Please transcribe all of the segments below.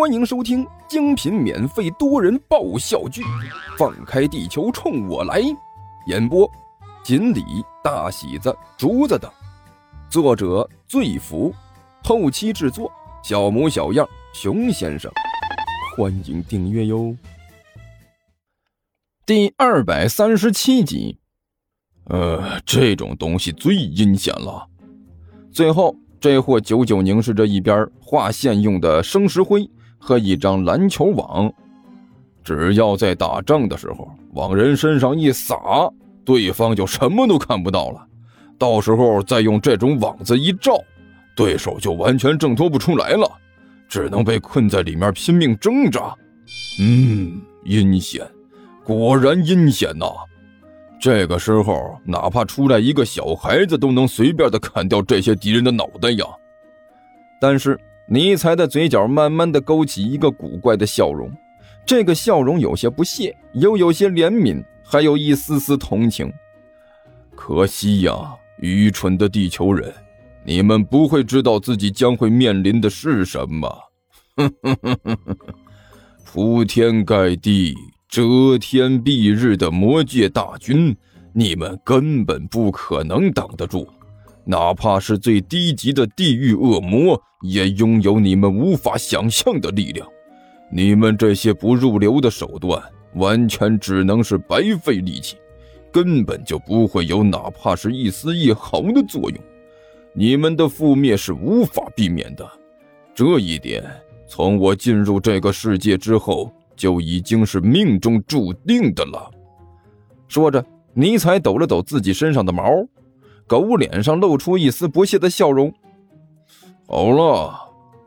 欢迎收听精品免费多人爆笑剧《放开地球冲我来》，演播：锦鲤、大喜子、竹子等，作者：醉福，后期制作：小模小样、熊先生。欢迎订阅哟。第二百三十七集，呃，这种东西最阴险了。最后，这货久久凝视着一边画线用的生石灰。和一张篮球网，只要在打仗的时候往人身上一撒，对方就什么都看不到了。到时候再用这种网子一罩，对手就完全挣脱不出来了，只能被困在里面拼命挣扎。嗯，阴险，果然阴险呐！这个时候，哪怕出来一个小孩子，都能随便的砍掉这些敌人的脑袋呀。但是。尼才的嘴角慢慢的勾起一个古怪的笑容，这个笑容有些不屑，又有些怜悯，还有一丝丝同情。可惜呀，愚蠢的地球人，你们不会知道自己将会面临的是什么。哼哼哼哼哼，铺天盖地、遮天蔽日的魔界大军，你们根本不可能挡得住。哪怕是最低级的地狱恶魔，也拥有你们无法想象的力量。你们这些不入流的手段，完全只能是白费力气，根本就不会有哪怕是一丝一毫的作用。你们的覆灭是无法避免的，这一点从我进入这个世界之后就已经是命中注定的了。说着，尼采抖了抖自己身上的毛。狗脸上露出一丝不屑的笑容。好了，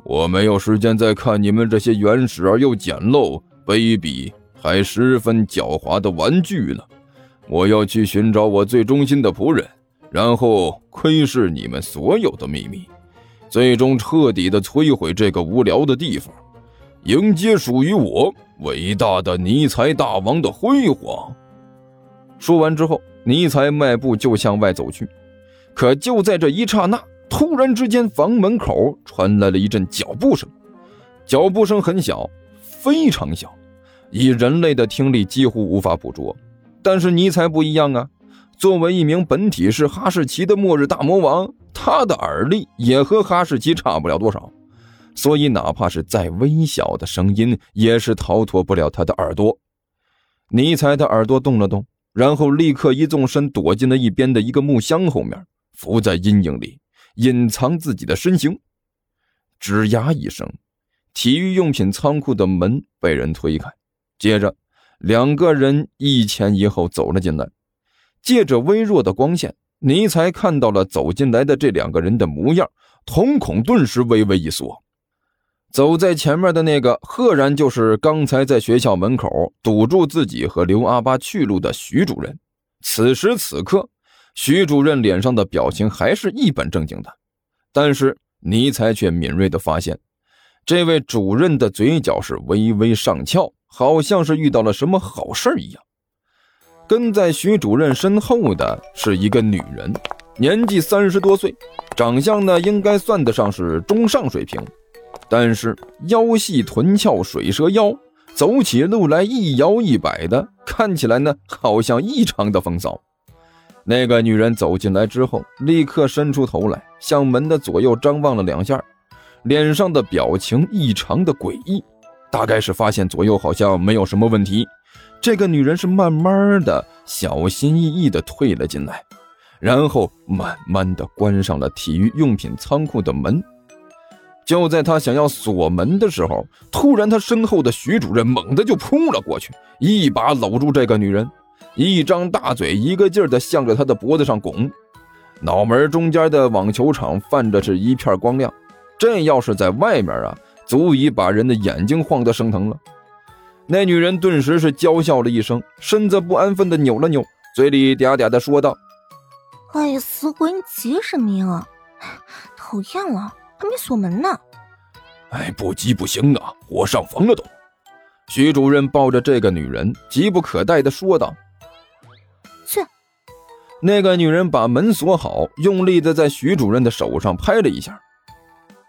我没有时间再看你们这些原始而又简陋、卑鄙还十分狡猾的玩具了。我要去寻找我最忠心的仆人，然后窥视你们所有的秘密，最终彻底的摧毁这个无聊的地方，迎接属于我伟大的尼采大王的辉煌。说完之后，尼采迈步就向外走去。可就在这一刹那，突然之间，房门口传来了一阵脚步声。脚步声很小，非常小，以人类的听力几乎无法捕捉。但是尼采不一样啊，作为一名本体是哈士奇的末日大魔王，他的耳力也和哈士奇差不了多少，所以哪怕是再微小的声音，也是逃脱不了他的耳朵。尼采的耳朵动了动，然后立刻一纵身躲进了一边的一个木箱后面。伏在阴影里，隐藏自己的身形。吱呀一声，体育用品仓库的门被人推开，接着两个人一前一后走了进来。借着微弱的光线，尼才看到了走进来的这两个人的模样，瞳孔顿时微微一缩。走在前面的那个，赫然就是刚才在学校门口堵住自己和刘阿八去路的徐主任。此时此刻。徐主任脸上的表情还是一本正经的，但是尼才却敏锐地发现，这位主任的嘴角是微微上翘，好像是遇到了什么好事一样。跟在徐主任身后的是一个女人，年纪三十多岁，长相呢应该算得上是中上水平，但是腰细臀翘，水蛇腰，走起路来一摇一摆的，看起来呢好像异常的风骚。那个女人走进来之后，立刻伸出头来，向门的左右张望了两下，脸上的表情异常的诡异，大概是发现左右好像没有什么问题。这个女人是慢慢的、小心翼翼的退了进来，然后慢慢的关上了体育用品仓库的门。就在她想要锁门的时候，突然，她身后的徐主任猛地就扑了过去，一把搂住这个女人。一张大嘴，一个劲儿的向着他的脖子上拱，脑门中间的网球场泛着是一片光亮，这要是在外面啊，足以把人的眼睛晃得生疼了。那女人顿时是娇笑了一声，身子不安分的扭了扭，嘴里嗲嗲的说道：“哎呀，死鬼，你急什么呀？讨厌了，还没锁门呢。”哎，不急不行啊，我上房了都。徐主任抱着这个女人，急不可待的说道。那个女人把门锁好，用力的在徐主任的手上拍了一下。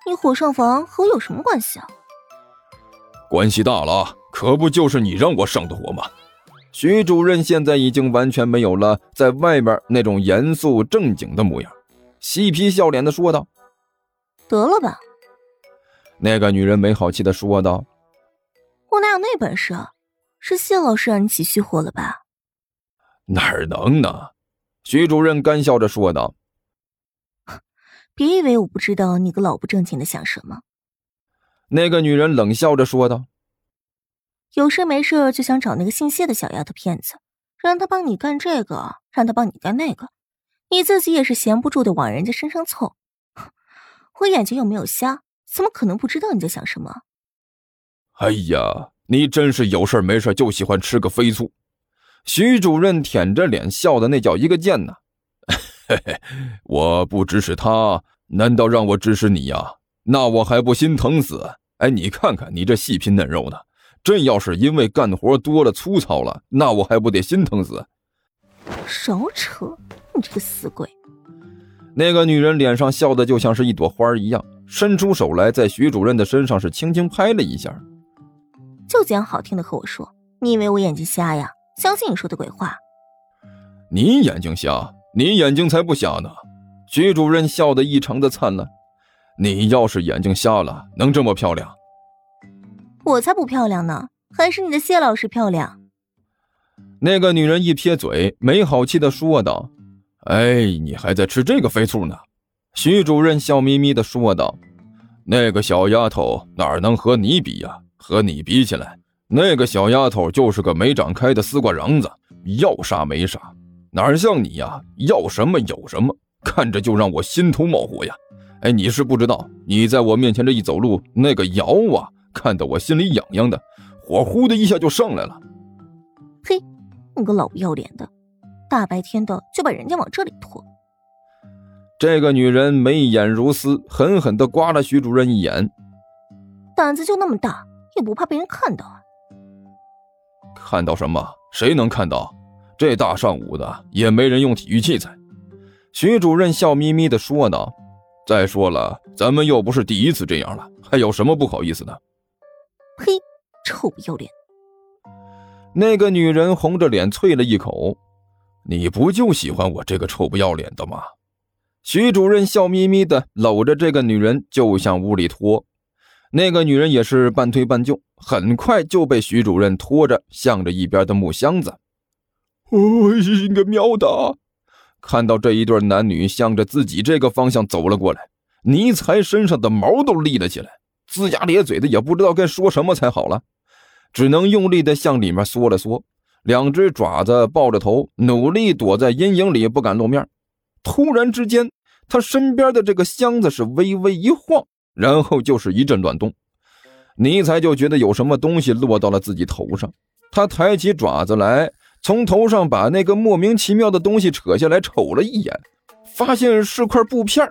你火上房和我有什么关系啊？关系大了，可不就是你让我上的火吗？徐主任现在已经完全没有了在外面那种严肃正经的模样，嬉皮笑脸的说道：“得了吧。”那个女人没好气的说道：“我哪有那本事？是谢老师让你起虚火了吧？”哪能呢？徐主任干笑着说道：“别以为我不知道你个老不正经的想什么。”那个女人冷笑着说道：“有事没事就想找那个姓谢的小丫头片子，让她帮你干这个，让她帮你干那个，你自己也是闲不住的往人家身上凑。我眼睛又没有瞎，怎么可能不知道你在想什么？”哎呀，你真是有事没事就喜欢吃个飞醋。徐主任舔着脸笑的那叫一个贱呐！嘿嘿，我不指使他，难道让我指使你呀？那我还不心疼死？哎，你看看你这细皮嫩肉的，真要是因为干活多了粗糙了，那我还不得心疼死？少扯！你这个死鬼！那个女人脸上笑的就像是一朵花一样，伸出手来在徐主任的身上是轻轻拍了一下，就讲好听的和我说，你以为我眼睛瞎呀？相信你说的鬼话，你眼睛瞎，你眼睛才不瞎呢！徐主任笑得异常的灿烂。你要是眼睛瞎了，能这么漂亮？我才不漂亮呢，还是你的谢老师漂亮。那个女人一撇嘴，没好气的说道：“哎，你还在吃这个飞醋呢？”徐主任笑眯眯的说道：“那个小丫头哪能和你比呀？和你比起来。”那个小丫头就是个没长开的丝瓜瓤子，要啥没啥，哪像你呀，要什么有什么，看着就让我心头冒火呀！哎，你是不知道，你在我面前这一走路，那个摇啊，看得我心里痒痒的，火呼的一下就上来了。嘿，你个老不要脸的，大白天的就把人家往这里拖！这个女人眉眼如丝，狠狠地刮了徐主任一眼，胆子就那么大，也不怕被人看到啊！看到什么？谁能看到？这大上午的也没人用体育器材。徐主任笑眯眯地说道：“再说了，咱们又不是第一次这样了，还有什么不好意思的？”呸！臭不要脸！那个女人红着脸啐了一口：“你不就喜欢我这个臭不要脸的吗？”徐主任笑眯眯地搂着这个女人就向屋里拖。那个女人也是半推半就，很快就被徐主任拖着向着一边的木箱子。哦，你个喵的！看到这一对男女向着自己这个方向走了过来，尼才身上的毛都立了起来，龇牙咧嘴的，也不知道该说什么才好了，只能用力的向里面缩了缩，两只爪子抱着头，努力躲在阴影里，不敢露面。突然之间，他身边的这个箱子是微微一晃。然后就是一阵乱动，尼才就觉得有什么东西落到了自己头上。他抬起爪子来，从头上把那个莫名其妙的东西扯下来，瞅了一眼，发现是块布片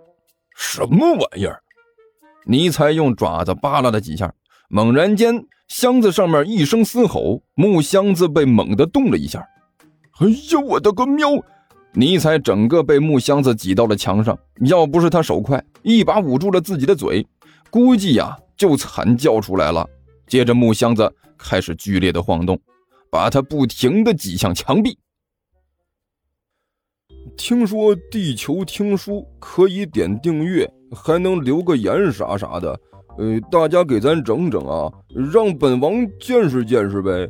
什么玩意儿？尼才用爪子扒拉了几下，猛然间，箱子上面一声嘶吼，木箱子被猛地动了一下。哎呀，我的个喵！尼才整个被木箱子挤到了墙上，要不是他手快，一把捂住了自己的嘴，估计呀就惨叫出来了。接着木箱子开始剧烈的晃动，把他不停的挤向墙壁。听说地球听书可以点订阅，还能留个言啥啥的，呃，大家给咱整整啊，让本王见识见识呗。